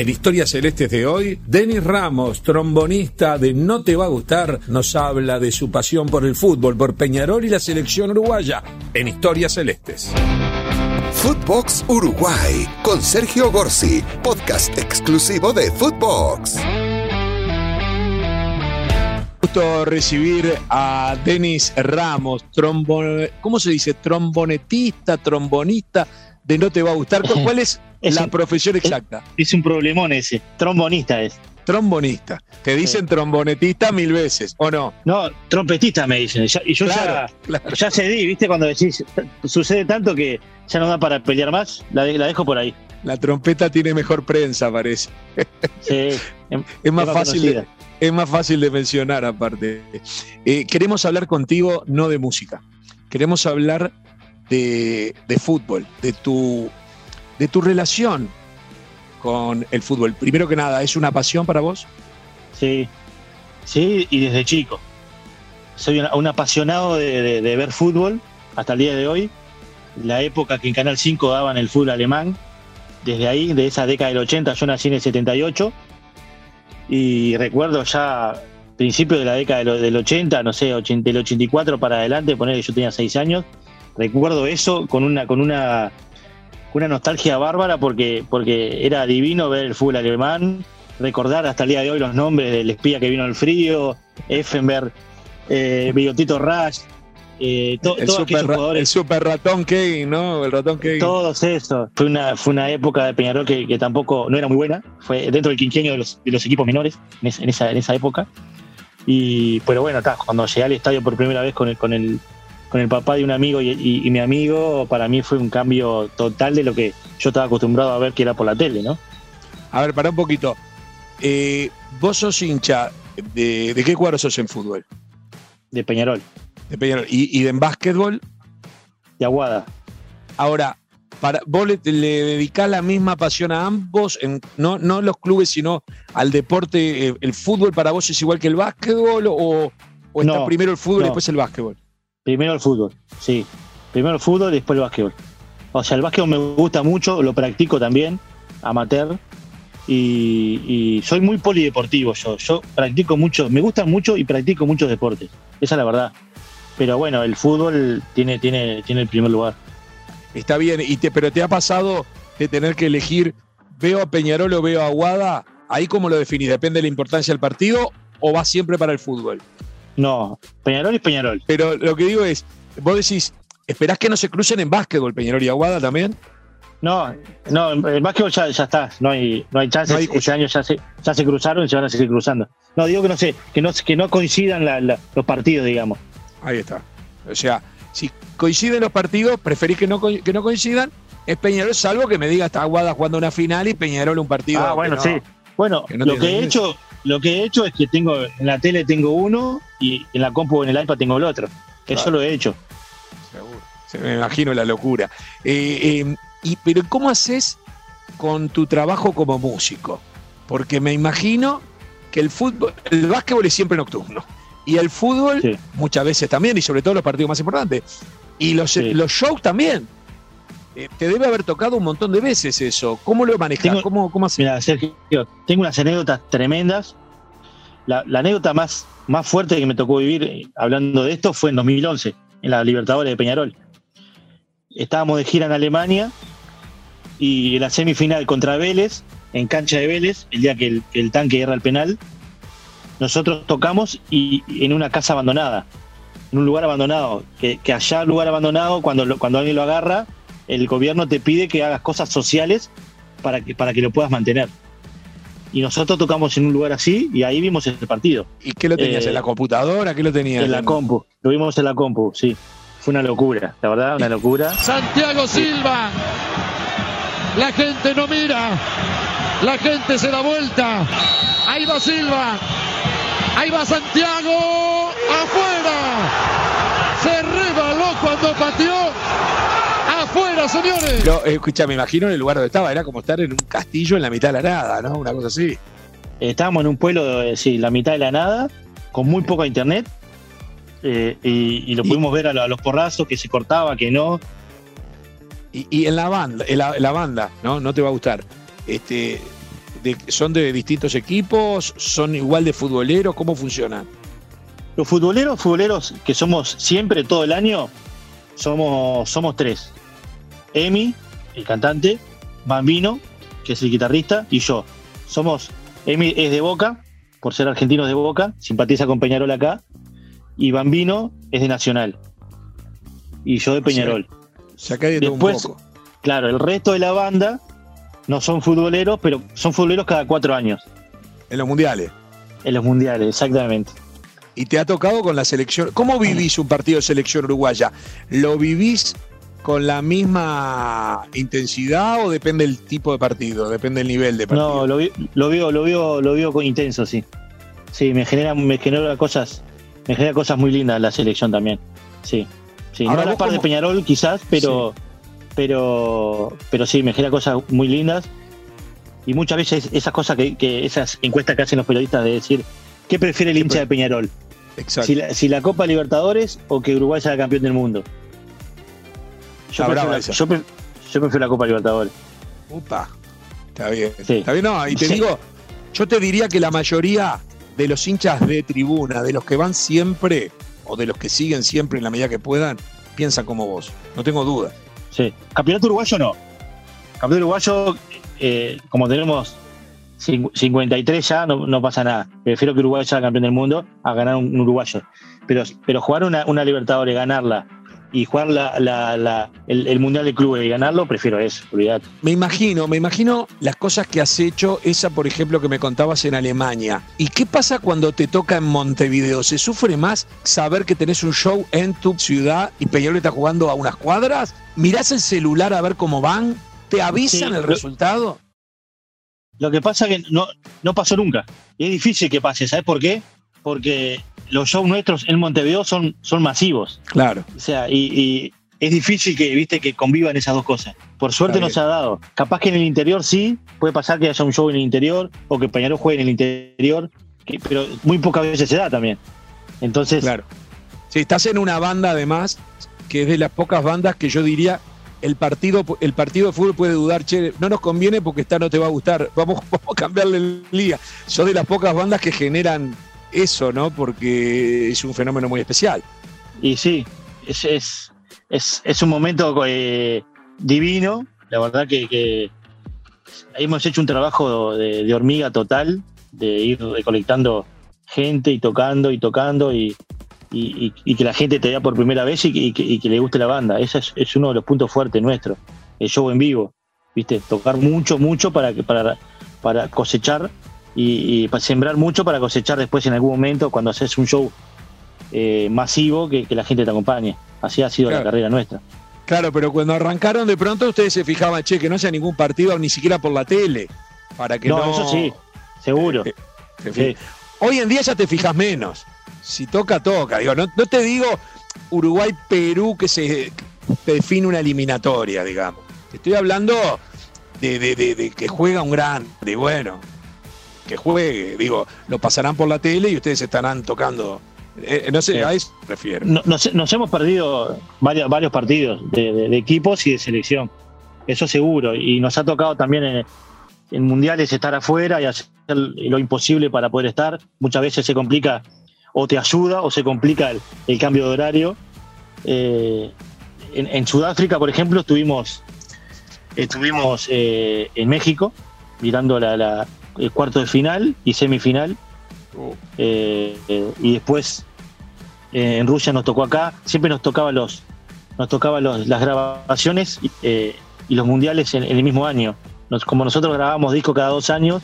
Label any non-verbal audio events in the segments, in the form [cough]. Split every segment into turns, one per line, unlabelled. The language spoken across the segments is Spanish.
En Historias Celestes de hoy, Denis Ramos, trombonista de No Te Va a Gustar, nos habla de su pasión por el fútbol, por Peñarol y la selección uruguaya. En Historias Celestes.
Footbox Uruguay con Sergio Gorsi, podcast exclusivo de Footbox.
Gusto recibir a Denis Ramos, trombon... ¿cómo se dice? Trombonetista, trombonista de No Te Va a Gustar. [laughs] ¿Cuál es, la profesión exacta?
Es, un problemón ese, trombonista es.
Trombonista. Te dicen trombonetista mil veces, ¿o no?
No, trompetista me dicen. y yo ya, ya cedí, ¿viste? Cuando decís, sucede tanto que ya no da para pelear más, la, dejo por ahí.
La trompeta tiene mejor prensa, parece.
Sí, [laughs]
es, más, fácil de, es más fácil de mencionar aparte. Eh, queremos hablar contigo no de música, queremos hablar de, fútbol, de tu, de tu relación con el fútbol. Primero que nada, ¿es una pasión para vos?
Sí, sí, y desde chico. Soy un, apasionado de, ver fútbol hasta el día de hoy. La época que en Canal 5 daban el fútbol alemán, desde ahí, de esa década del 80, yo nací en el 78. Y recuerdo ya principio de la década del 80, no sé, del 84 para adelante, poner que yo tenía 6 años, recuerdo eso con una, con una, una nostalgia bárbara porque, porque era divino ver el fútbol alemán, recordar hasta el día de hoy los nombres del espía que vino al frío, Effenberg, eh, Bigotito Rash,
eh, el, super, jugadores, el super ratón Kevin, ¿no? El ratón Kevin.
Todos esos. Fue una, fue una época de Peñarol que, que tampoco no era muy buena. Fue dentro del quinquenio de los, de los equipos menores en, esa, en esa época. Y, pero bueno, está, cuando llegué al estadio por primera vez con el, con el, con el papá de un amigo y, mi amigo, para mí fue un cambio total de lo que yo estaba acostumbrado a ver que era por la tele, ¿no?
A ver, para un poquito. Eh, vos sos hincha, de, qué cuadro sos en fútbol?
De Peñarol.
De Peñarol. ¿Y, en básquetbol?
De Aguada.
Ahora, para, ¿vos le, dedicás la misma pasión a ambos? En, no, no los clubes, sino al deporte. Eh, ¿El fútbol para vos es igual que el básquetbol? ¿O, o está primero el fútbol y después el básquetbol?
Primero el fútbol, sí. Primero el fútbol después el básquetbol. O sea, el básquetbol me gusta mucho, lo practico también, amateur. Y, soy muy polideportivo yo. Yo practico mucho, me gustan mucho y practico muchos deportes. Esa es la verdad. Pero bueno, el fútbol tiene, tiene, tiene el primer lugar.
Está bien, y te, pero te ha pasado de tener que elegir, veo a Peñarol o veo a Aguada, ahí cómo lo definís, depende de la importancia del partido o va siempre para el fútbol.
No, Peñarol y Peñarol.
Pero lo que digo es, vos decís, ¿esperás que no se crucen en básquetbol Peñarol y Aguada también?
No, no, el básquetbol ya, está, no hay, no hay chances, no este año ya se, ya se cruzaron y se van a seguir cruzando. No, digo que no sé, que no, que no coincidan los partidos, digamos.
Ahí está. O sea, si coinciden los partidos, preferís que no, que no coincidan, es Peñarol, salvo que me diga está Aguada jugando una final y Peñarol un partido.
Ah, bueno, sí. Bueno, lo que he hecho, lo que he hecho es que tengo en la tele tengo uno y en la compu o en el iPad tengo el otro. Eso lo he hecho.
Seguro. Se me imagino la locura. Eh, eh, y, pero ¿cómo haces con tu trabajo como músico? Porque me imagino que el fútbol, el básquetbol es siempre nocturno. Y el fútbol muchas veces también, y sobre todo los partidos más importantes. Y los, los shows también. Eh, te debe haber tocado un montón de veces eso. ¿Cómo lo manejas? ¿Cómo, cómo
Mira, Sergio, tengo unas anécdotas tremendas. La, anécdota más, más fuerte que me tocó vivir eh, hablando de esto fue en 2011, en la Libertadores de Peñarol. Estábamos de gira en Alemania y en la semifinal contra Vélez, en cancha de Vélez, el día que el, tanque era el penal, nosotros tocamos y en una casa abandonada, en un lugar abandonado, que, que allá lugar abandonado, cuando, cuando alguien lo agarra, el gobierno te pide que hagas cosas sociales para que, para que lo puedas mantener. Y nosotros tocamos en un lugar así y ahí vimos el partido.
¿Y qué lo tenías? ¿En la eh, computadora? ¿Qué lo tenías?
En la compu. Lo vimos en la compu, sí. Fue una locura, la verdad, una locura.
Santiago Silva. La gente no mira. La gente se da vuelta. Ahí va Silva. Ahí va Santiago. Afuera. Se rebaló cuando pateó ¡Afuera, señores!
Eh, escucha, me imagino en el lugar donde estaba, era como estar en un castillo en la mitad de la nada, ¿no? Una cosa así.
Estábamos en un pueblo, eh, sí, la mitad de la nada, con muy poca internet, eh, y, lo pudimos ver a, los porrazos, que se cortaba, que no.
Y, en la banda, en la, banda, ¿no? No te va a gustar. Este, de, son de distintos equipos? ¿Son igual de futboleros? ¿Cómo funciona?
Los futboleros, futboleros que somos siempre, todo el año, somos, somos tres. Emi, el cantante, Bambino, que es el guitarrista, y yo. Somos, Emi es de Boca, por ser argentinos de Boca, simpatiza con Peñarol acá, y Bambino es de Nacional. Y yo de Peñarol.
Se de
Después,
un poco.
Claro, el resto de la banda no son futboleros, pero son futboleros cada cuatro años,
En los mundiales.
en los mundiales, exactamente.
Y te ha tocado con la selección. ¿Cómo vivís un partido de selección uruguaya? ¿Lo vivís con la misma intensidad o depende del tipo de partido? Depende del nivel de partido.
No, lo, vi- lo veo, lo veo, lo veo con intenso, sí. Sí, me genera, me genera cosas, me genera cosas muy lindas la selección también. Sí. Sí,
Ahora
no a la par de Peñarol quizás, pero, pero, pero sí, me genera cosas muy lindas. Y muchas veces esas cosas que, que esas encuestas que hacen los periodistas de decir, ¿qué prefiere el
¿Qué
hincha de Peñarol?
Exacto.
Si la, si la Copa Libertadores o que Uruguay sea campeón del mundo. Yo, prefiero la, yo pre- yo prefiero la Copa Libertadores.
Upa. Está bien.
Sí.
Está bien, no, y te
Sí.
digo, yo te diría que la mayoría de los hinchas de tribuna, de los que van siempre, o de los que siguen siempre en la medida que puedan, piensan como vos. No tengo duda.
Sí. Campeonato uruguayo no. Campeonato uruguayo, eh, como tenemos cin- 53 ya, no, no pasa nada. Prefiero que Uruguay sea campeón del mundo a ganar un, un uruguayo. Pero, pero jugar una, una Libertadores, ganarla, y jugar la, la- la- el, el Mundial de Clubes y ganarlo, prefiero eso, olvidate.
Me imagino, me imagino las cosas que has hecho, esa por ejemplo que me contabas en Alemania. ¿Y qué pasa cuando te toca en Montevideo? ¿Se sufre más saber que tenés un show en tu ciudad y Peñarol está jugando a unas cuadras? ¿Mirás el celular a ver cómo van? ¿Te avisan
Sí,
el
lo-
resultado?
Lo que pasa es que no, no pasó nunca. Y es difícil que pase, ¿sabes por qué? Porque los shows nuestros en Montevideo son, son masivos.
Claro.
O sea, y, y es difícil que, viste, que convivan esas dos cosas. Por suerte no se ha dado. Capaz que en el interior sí, puede pasar que haya un show en el interior o que Peñarol juegue en el interior, que- pero muy pocas veces se da también. Entonces,
Claro. Sí, estás en una banda además, que es de las pocas bandas que yo diría, el partido, el partido de fútbol puede dudar, che, no nos conviene porque esta no te va a gustar, vamos, [laughs] vamos a cambiarle el día. Sos de las pocas bandas que generan eso, ¿no? Porque es un fenómeno muy especial.
y sí, es, es, es, es un momento eh, divino. La verdad que, que hemos hecho un trabajo de, hormiga total, de ir recolectando gente y tocando y tocando y, y- que la gente te vea por primera vez y que, le guste la banda. Ese es, uno de los puntos fuertes nuestros, el show en vivo. ¿Viste? Tocar mucho, mucho para, para, para cosechar y, y para sembrar mucho para cosechar después en algún momento cuando haces un show eh, masivo que, que la gente te acompañe. Así ha sido
Claro.
la carrera nuestra.
Claro, pero cuando arrancaron de pronto ustedes se fijaban, che, que no sea ningún partido ni siquiera por la tele, para que no...
No, eso sí, seguro.
Eh,
Sí.
Hoy en día ya te fijas menos. Si toca, toca. Digo, no, no te digo Uruguay-Perú que se te define una eliminatoria, digamos. Te estoy hablando de, de- de- de que juega un grande, bueno, que juegue. Digo, lo pasarán por la tele y ustedes estarán tocando. Eh, no sé, a eso me refiero.
No- Nos, nos hemos perdido varios, varios partidos de, de- de equipos y de selección. Eso seguro. Y nos ha tocado también en, en mundiales estar afuera y hacer lo imposible para poder estar. Muchas veces se complica o te ayuda o se complica el, el cambio de horario. Eh, en, en Sudáfrica, por ejemplo, estuvimos, estuvimos eh, en México mirando la, la- el cuarto de final y semifinal.
Uh,
Eh, eh, y después eh, en Rusia nos tocó acá, siempre nos tocaba los, nos tocaba los- las grabaciones eh, y los mundiales en, en el mismo año. Nos- como nosotros grabábamos disco cada dos años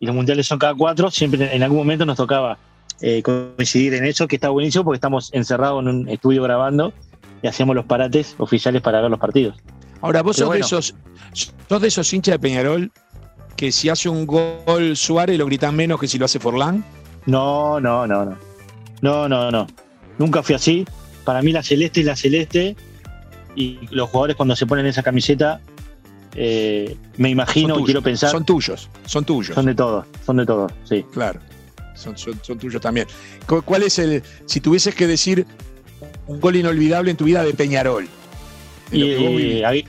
y los mundiales son cada cuatro, siempre en, algún momento nos tocaba eh, coincidir en eso, que está buenísimo porque estamos encerrados en un estudio grabando y hacíamos los parates oficiales para ver los partidos.
Ahora, vos sos, de esos, sos de esos hinchas de Peñarol que si hace un gol Suárez lo gritan menos que si lo hace Forlán.
No, no, no, no. No, no, no. Nunca fui así. Para mí la celeste es la celeste. Y los jugadores cuando se ponen esa camiseta, eh, me imagino
Son
y quiero
tuyos,
pensar,
Son
son,
tuyos, son tuyos.
de todos, son de todos, sí.
Claro, son, son- son tuyos también. Cu- ¿Cuál es el, si tuvieses que decir un gol inolvidable en tu vida de Peñarol? De
Y eh,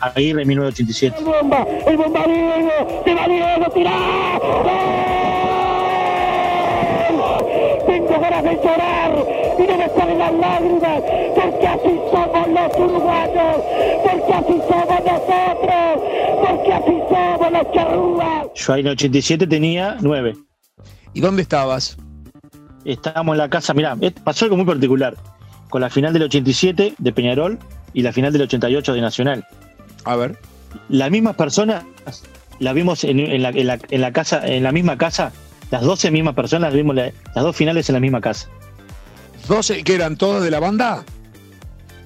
Aguirre 1987.
El bomba, el bomba Diego, va Diego, tirá. ¡Gol! Tengo ganas de llorar y no me salen las lágrimas, porque así somos los uruguayos, porque así somos nosotros, porque así somos los charrúas.
Yo ahí en el 87 tenía 9.
¿Y dónde estabas?
Estábamos en la casa, mirá, pasó algo muy particular. Con la final del 87 de Peñarol y la final del 88 de Nacional.
A ver.
Las mismas personas las vimos en, en la, en la- en la casa, en la misma casa, las 12 mismas personas las vimos la- las dos finales en la misma casa.
¿12 que eran todos de la banda?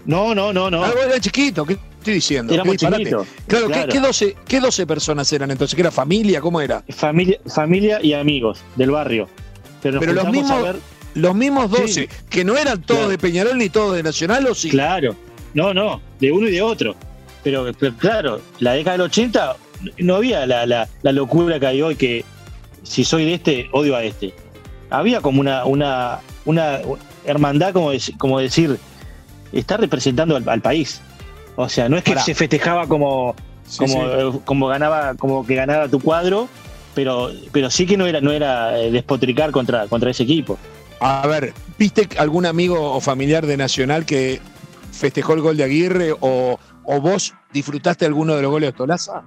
No, no, no, no.
Ah, vos eras chiquito, ¿qué estoy diciendo?
Éramos
Qué
chiquitos,
Claro, ¿qué-
claro.
¿qué, 12, ¿qué 12 personas eran entonces? ¿Que era familia? ¿Cómo era?
Familia, familia y amigos del barrio. Pero,
Pero los mismos-
ver-
Los mismos 12,
Sí.
que no eran todos
Claro.
de Peñarol ni todos de Nacional, ¿o sí?
Claro, no, no, de uno y de otro. Pero, pero claro, la década del 80 no había la, la- la locura que hay hoy que si soy de este, odio a este. Había como una, una, una hermandad, como, como decir, está representando al, al país. O sea, no es que
Pará.
se festejaba como,
Sí,
como,
sí.
eh, como ganaba, como que ganaba tu cuadro, pero, pero sí que no era, no era eh, despotricar contra, contra ese equipo.
A ver, ¿viste algún amigo o familiar de Nacional que festejó el gol de Aguirre o, o vos disfrutaste alguno de los goles de Tolaza?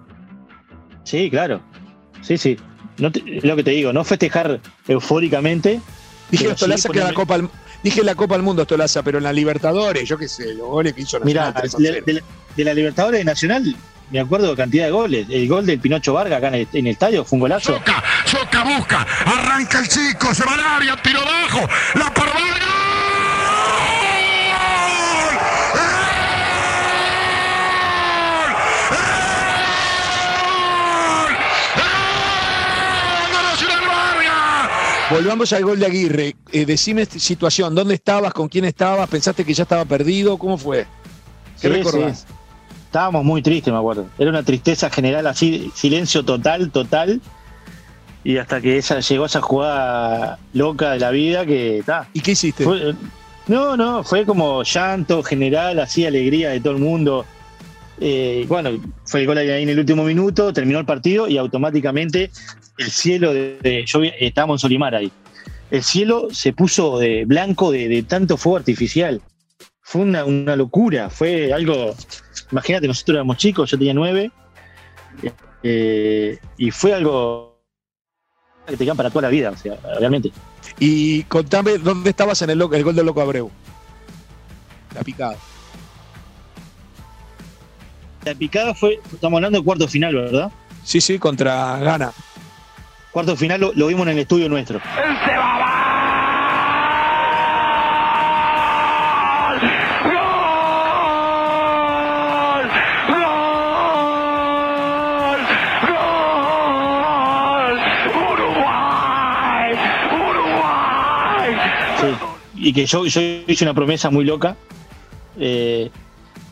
Sí, claro. Sí, sí. No te- lo que te digo, no festejar eufóricamente.
Dije Tolaza que la Copa al- Dije la Copa del Mundo Tolaza, pero en la Libertadores, yo qué sé, los goles que hizo Nacional
Mira,
3 a
de,
0.
de la- de la Libertadores de Nacional, me acuerdo de cantidad de goles. El gol del Pinocho Vargas acá en el, en el estadio fue un golazo.
Choca, choca, busca, arranca el chico, se va al área, tiro bajo, la por
Volvamos al gol de Aguirre. Eh, decime situación, ¿dónde estabas? ¿Con quién estabas? ¿Pensaste que ya estaba perdido? ¿Cómo fue? ¿Qué
Sí,
recordás?
sí. Estábamos muy tristes, me acuerdo. Era una tristeza general, así, silencio total, total. Y hasta que esa, llegó esa jugada loca de la vida que está.
¿Y qué hiciste?
Fue- no, no, fue como llanto general, así alegría de todo el mundo. Eh, bueno, fue el gol ahí en el último minuto, terminó el partido y automáticamente el cielo de, de- yo vi- estábamos en Solimar ahí. El cielo se puso de blanco de, de tanto fuego artificial. Fue una, una locura, fue algo. Imagínate, nosotros éramos chicos, yo tenía nueve, eh, y fue algo que te quedan para toda la vida, o sea, realmente.
Y contame, ¿dónde estabas en el, el gol del Loco Abreu? La picada.
La picada fue, estamos hablando de cuarto final, ¿verdad?
Sí, sí, contra Gana.
Cuarto final lo, lo vimos en el estudio nuestro. Sí. Y que yo, yo hice una promesa muy loca. eh,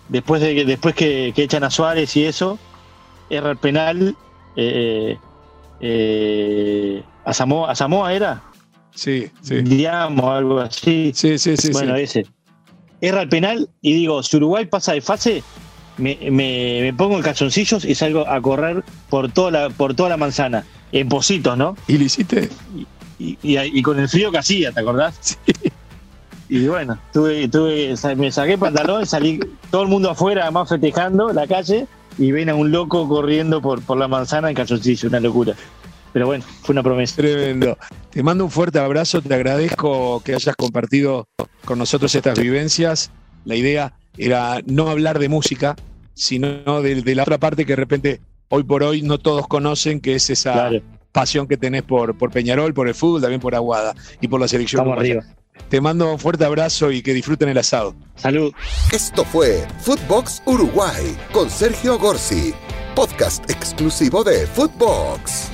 después de que, después que, que echan a Suárez y eso, erra el penal. eh, eh, a, Samoa, ¿A Samoa era?
Sí, sí.
Digamos, algo así.
Sí, sí, sí.
bueno,
sí.
ese. Erra el penal y digo, si Uruguay pasa de fase, me, me- me pongo en calzoncillos y salgo a correr por toda la, por toda la manzana. En positos, ¿no?
¿Y lo hiciste?
y, y- y con el frío que hacía, ¿te acordás?
Sí.
Y bueno, tuve, tuve, me saqué pantalón, salí todo el mundo afuera, además festejando la calle, y ven a un loco corriendo por, por la manzana en calzoncillo, una locura. Pero bueno, fue una promesa.
Tremendo. Te mando un fuerte abrazo, te agradezco que hayas compartido con nosotros estas vivencias. La idea era no hablar de música, sino de, de la otra parte que de repente hoy por hoy no todos conocen, que es esa
Claro,
pasión que tenés por, por Peñarol, por el fútbol, también por Aguada y por la selección.
estamos arriba.
Te mando un fuerte abrazo y que disfruten el asado.
Salud.
Esto fue Footbox Uruguay con Sergio Gorsi, podcast exclusivo de Footbox.